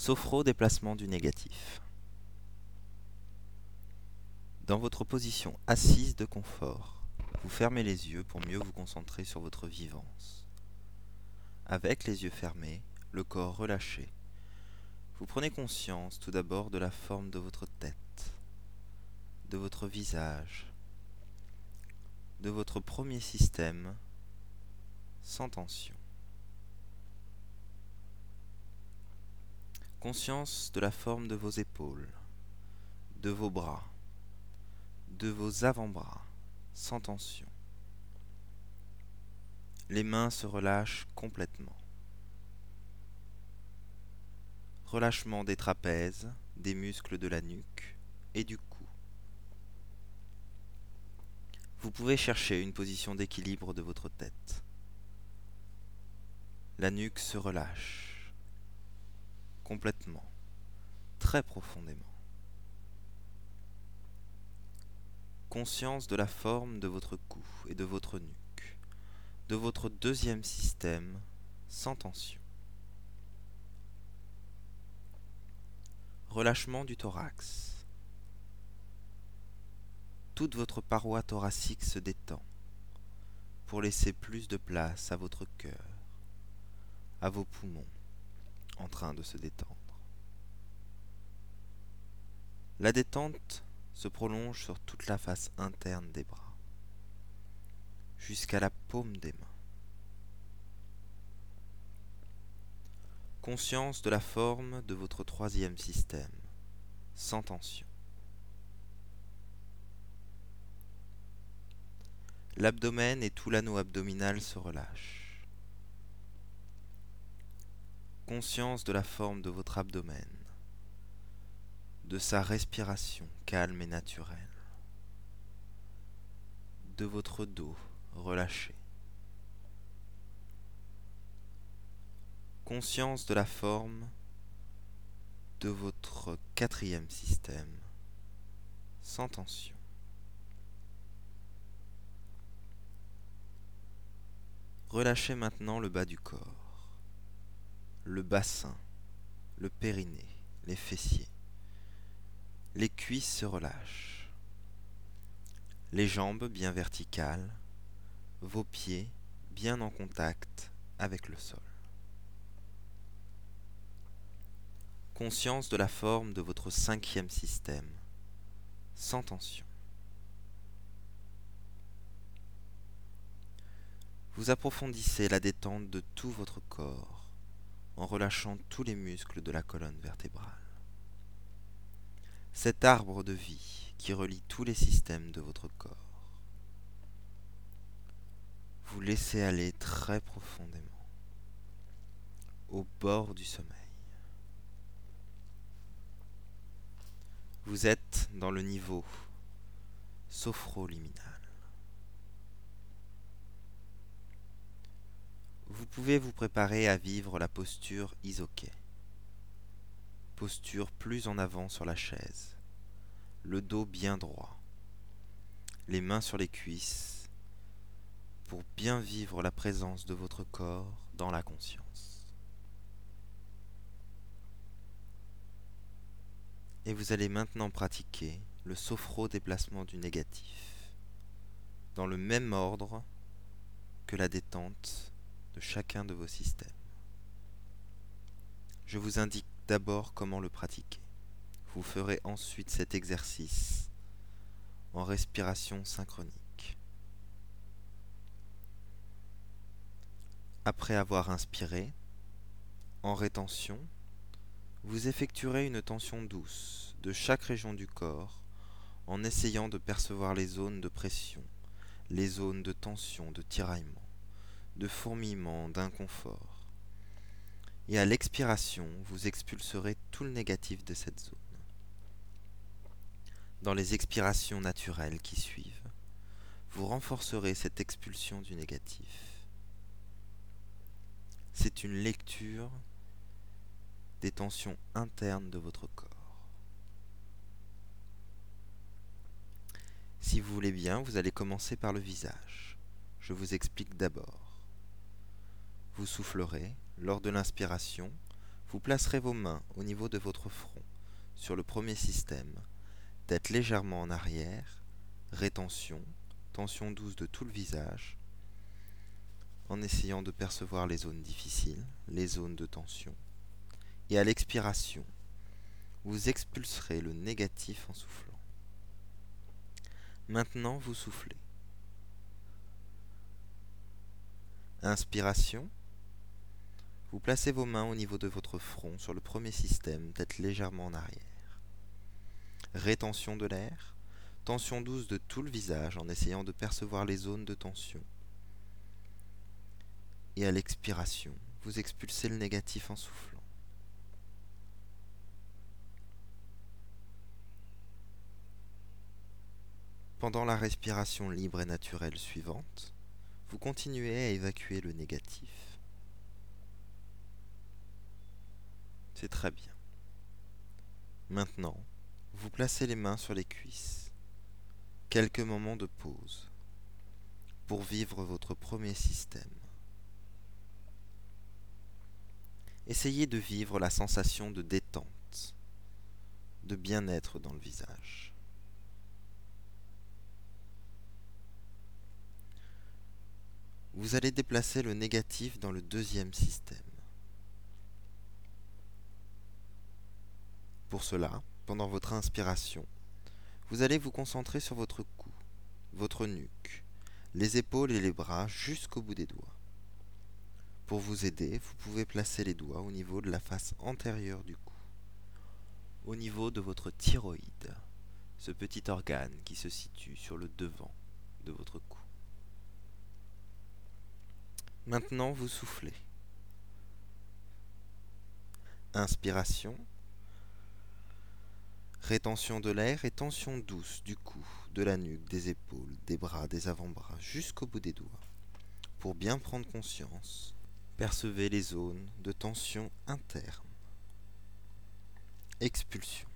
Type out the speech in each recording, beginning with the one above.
Sophro-déplacement du négatif. Dans votre position assise de confort, vous fermez les yeux pour mieux vous concentrer sur votre vivance. Avec les yeux fermés, le corps relâché, vous prenez conscience tout d'abord de la forme de votre tête, de votre visage, de votre premier système sans tension. Conscience de la forme de vos épaules, de vos bras, de vos avant-bras, sans tension. Les mains se relâchent complètement. Relâchement des trapèzes, des muscles de la nuque et du cou. Vous pouvez chercher une position d'équilibre de votre tête. La nuque se relâche complètement, très profondément. Conscience de la forme de votre cou et de votre nuque, de votre deuxième système sans tension. Relâchement du thorax. Toute votre paroi thoracique se détend pour laisser plus de place à votre cœur, à vos poumons en train de se détendre. La détente se prolonge sur toute la face interne des bras, jusqu'à la paume des mains. Conscience de la forme de votre troisième système, sans tension. L'abdomen et tout l'anneau abdominal se relâchent. Conscience de la forme de votre abdomen, de sa respiration calme et naturelle, de votre dos relâché. Conscience de la forme de votre quatrième système, sans tension. Relâchez maintenant le bas du corps le bassin, le périnée, les fessiers. Les cuisses se relâchent. Les jambes bien verticales, vos pieds bien en contact avec le sol. Conscience de la forme de votre cinquième système, sans tension. Vous approfondissez la détente de tout votre corps en relâchant tous les muscles de la colonne vertébrale. Cet arbre de vie qui relie tous les systèmes de votre corps. Vous laissez aller très profondément au bord du sommeil. Vous êtes dans le niveau sophroliminal. Vous pouvez vous préparer à vivre la posture isoquet. Posture plus en avant sur la chaise, le dos bien droit, les mains sur les cuisses, pour bien vivre la présence de votre corps dans la conscience. Et vous allez maintenant pratiquer le sophro-déplacement du négatif, dans le même ordre que la détente de chacun de vos systèmes. Je vous indique d'abord comment le pratiquer. Vous ferez ensuite cet exercice en respiration synchronique. Après avoir inspiré, en rétention, vous effectuerez une tension douce de chaque région du corps en essayant de percevoir les zones de pression, les zones de tension, de tiraillement de fourmillement, d'inconfort. Et à l'expiration, vous expulserez tout le négatif de cette zone. Dans les expirations naturelles qui suivent, vous renforcerez cette expulsion du négatif. C'est une lecture des tensions internes de votre corps. Si vous voulez bien, vous allez commencer par le visage. Je vous explique d'abord. Vous soufflerez lors de l'inspiration, Vous placerez vos mains au niveau de votre front, sur le premier système, tête légèrement en arrière, rétention, tension douce de tout le visage, en essayant de percevoir les zones difficiles, les zones de tension. Et à l'expiration, vous expulserez le négatif en soufflant. Maintenant, vous soufflez. Inspiration. Vous placez vos mains au niveau de votre front sur le premier système, tête légèrement en arrière. Rétention de l'air. Tension douce de tout le visage en essayant de percevoir les zones de tension. Et à l'expiration, vous expulsez le négatif en soufflant. Pendant la respiration libre et naturelle suivante, vous continuez à évacuer le négatif. C'est très bien. Maintenant, vous placez les mains sur les cuisses. Quelques moments de pause pour vivre votre premier système. Essayez de vivre la sensation de détente, de bien-être dans le visage. Vous allez déplacer le négatif dans le deuxième système. Pour cela, pendant votre inspiration, vous allez vous concentrer sur votre cou, votre nuque, les épaules et les bras jusqu'au bout des doigts. Pour vous aider, vous pouvez placer les doigts au niveau de la face antérieure du cou, au niveau de votre thyroïde, ce petit organe qui se situe sur le devant de votre cou. Maintenant, vous soufflez. Inspiration. Rétention de l'air et tension douce du cou, de la nuque, des épaules, des bras, des avant-bras, jusqu'au bout des doigts. Pour bien prendre conscience, percevez les zones de tension interne. Expulsion.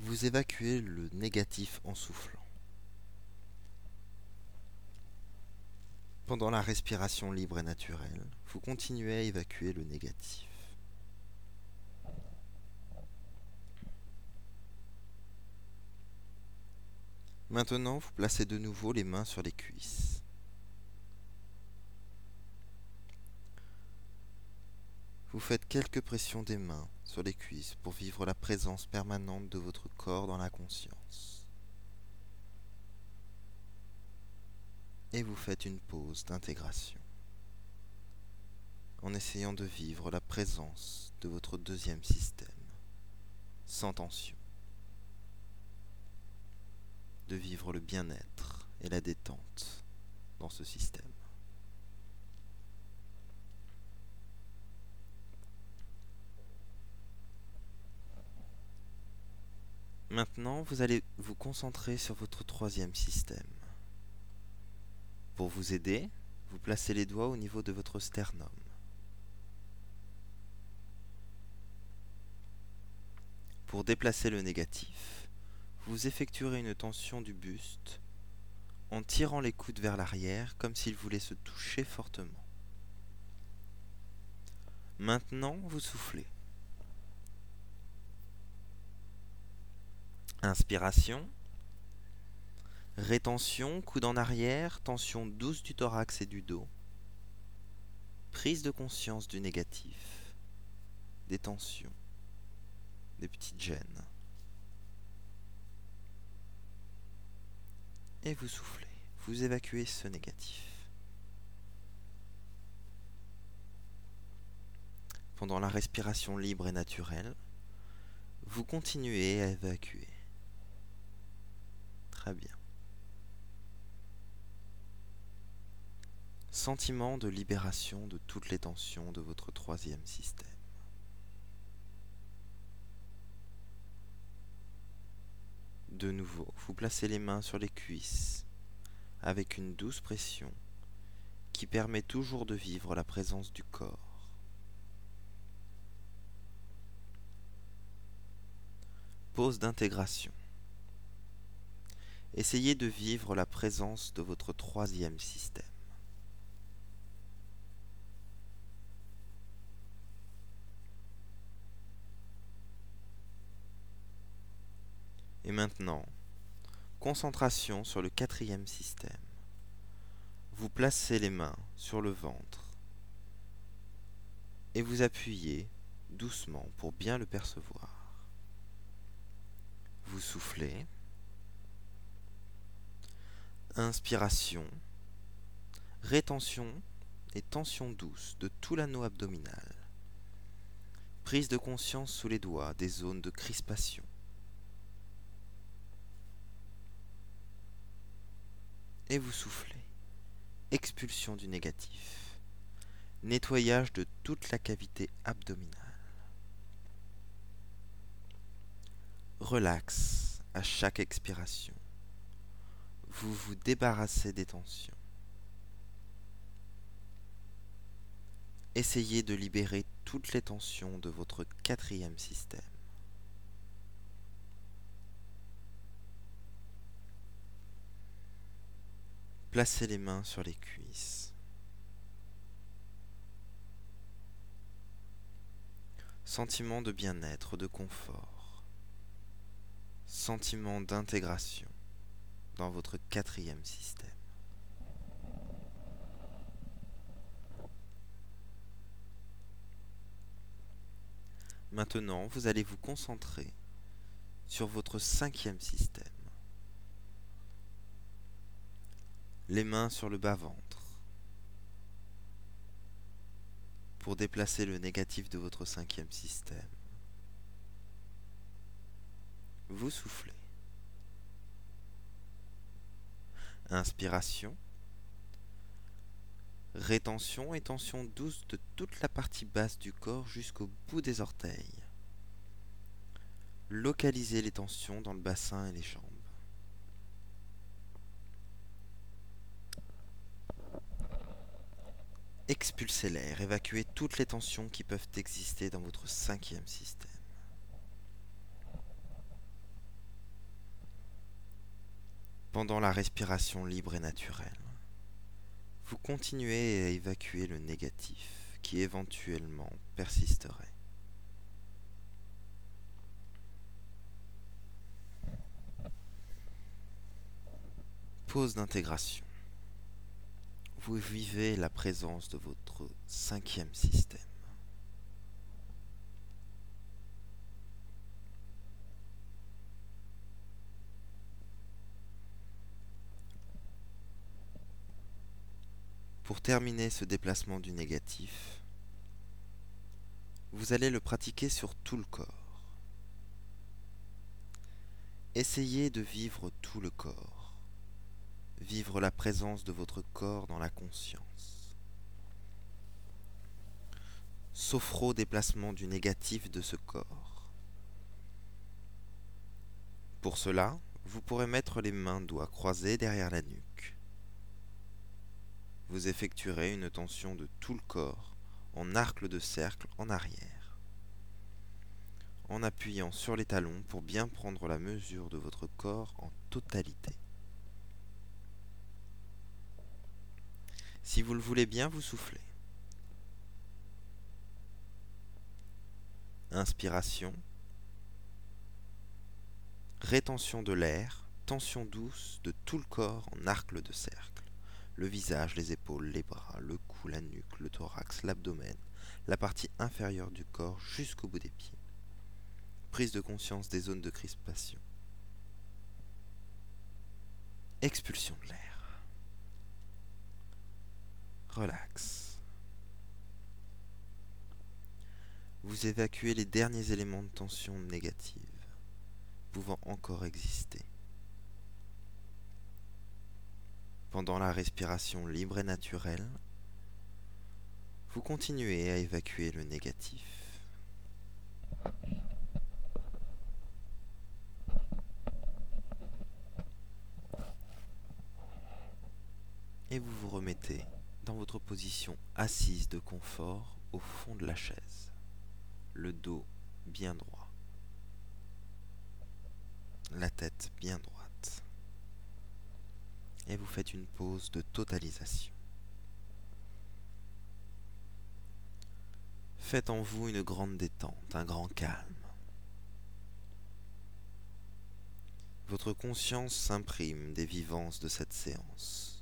Vous évacuez le négatif en soufflant. Pendant la respiration libre et naturelle, vous continuez à évacuer le négatif. Maintenant, vous placez de nouveau les mains sur les cuisses. Vous faites quelques pressions des mains sur les cuisses pour vivre la présence permanente de votre corps dans la conscience. et vous faites une pause d'intégration en essayant de vivre la présence de votre deuxième système sans tension, de vivre le bien-être et la détente dans ce système. Maintenant, vous allez vous concentrer sur votre troisième système. Pour vous aider, vous placez les doigts au niveau de votre sternum. Pour déplacer le négatif, vous effectuerez une tension du buste en tirant les coudes vers l'arrière comme s'ils voulaient se toucher fortement. Maintenant, vous soufflez. Inspiration. Rétention, coude en arrière, tension douce du thorax et du dos. Prise de conscience du négatif. Des tensions. Des petites gênes. Et vous soufflez. Vous évacuez ce négatif. Pendant la respiration libre et naturelle, vous continuez à évacuer. Très bien. Sentiment de libération de toutes les tensions de votre troisième système. De nouveau, vous placez les mains sur les cuisses avec une douce pression qui permet toujours de vivre la présence du corps. Pause d'intégration. Essayez de vivre la présence de votre troisième système. Et maintenant, concentration sur le quatrième système. Vous placez les mains sur le ventre et vous appuyez doucement pour bien le percevoir. Vous soufflez. Inspiration. Rétention et tension douce de tout l'anneau abdominal. Prise de conscience sous les doigts des zones de crispation. Et vous soufflez. Expulsion du négatif. Nettoyage de toute la cavité abdominale. Relax à chaque expiration. Vous vous débarrassez des tensions. Essayez de libérer toutes les tensions de votre quatrième système. Placez les mains sur les cuisses. Sentiment de bien-être, de confort. Sentiment d'intégration dans votre quatrième système. Maintenant, vous allez vous concentrer sur votre cinquième système. Les mains sur le bas-ventre pour déplacer le négatif de votre cinquième système. Vous soufflez. Inspiration. Rétention et tension douce de toute la partie basse du corps jusqu'au bout des orteils. Localisez les tensions dans le bassin et les jambes. Expulsez l'air, évacuez toutes les tensions qui peuvent exister dans votre cinquième système. Pendant la respiration libre et naturelle, vous continuez à évacuer le négatif qui éventuellement persisterait. Pause d'intégration. Vous vivez la présence de votre cinquième système. Pour terminer ce déplacement du négatif, vous allez le pratiquer sur tout le corps. Essayez de vivre tout le corps, vivre la présence de votre corps dans la conscience. Sophro déplacement du négatif de ce corps. Pour cela, vous pourrez mettre les mains doigts croisés derrière la nuque vous effectuerez une tension de tout le corps en arc de cercle en arrière, en appuyant sur les talons pour bien prendre la mesure de votre corps en totalité. Si vous le voulez bien, vous soufflez. Inspiration. Rétention de l'air, tension douce de tout le corps en arc de cercle le visage, les épaules, les bras, le cou, la nuque, le thorax, l'abdomen, la partie inférieure du corps jusqu'au bout des pieds. Prise de conscience des zones de crispation. Expulsion de l'air. Relax. Vous évacuez les derniers éléments de tension négative pouvant encore exister. Pendant la respiration libre et naturelle, vous continuez à évacuer le négatif. Et vous vous remettez votre position assise de confort au fond de la chaise, le dos bien droit, la tête bien droite et vous faites une pause de totalisation. Faites en vous une grande détente, un grand calme. Votre conscience s'imprime des vivances de cette séance,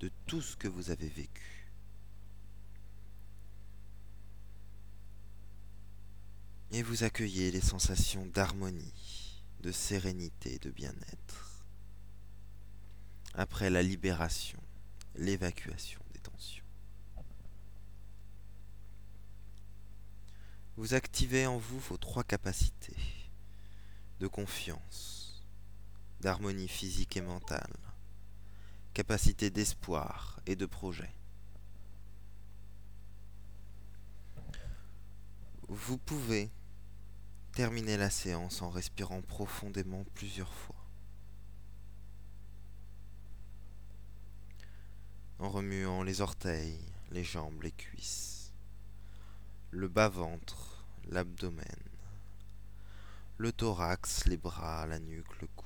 de tout ce que vous avez vécu. Et vous accueillez les sensations d'harmonie, de sérénité, de bien-être. Après la libération, l'évacuation des tensions. Vous activez en vous vos trois capacités de confiance, d'harmonie physique et mentale, capacité d'espoir et de projet. Vous pouvez terminer la séance en respirant profondément plusieurs fois. En remuant les orteils, les jambes, les cuisses, le bas-ventre, l'abdomen, le thorax, les bras, la nuque, le cou,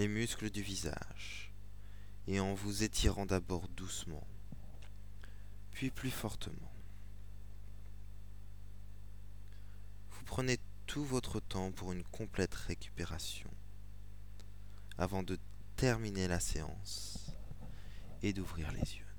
les muscles du visage, et en vous étirant d'abord doucement, puis plus fortement. Vous prenez tout votre temps pour une complète récupération, avant de terminer la séance et d'ouvrir les yeux.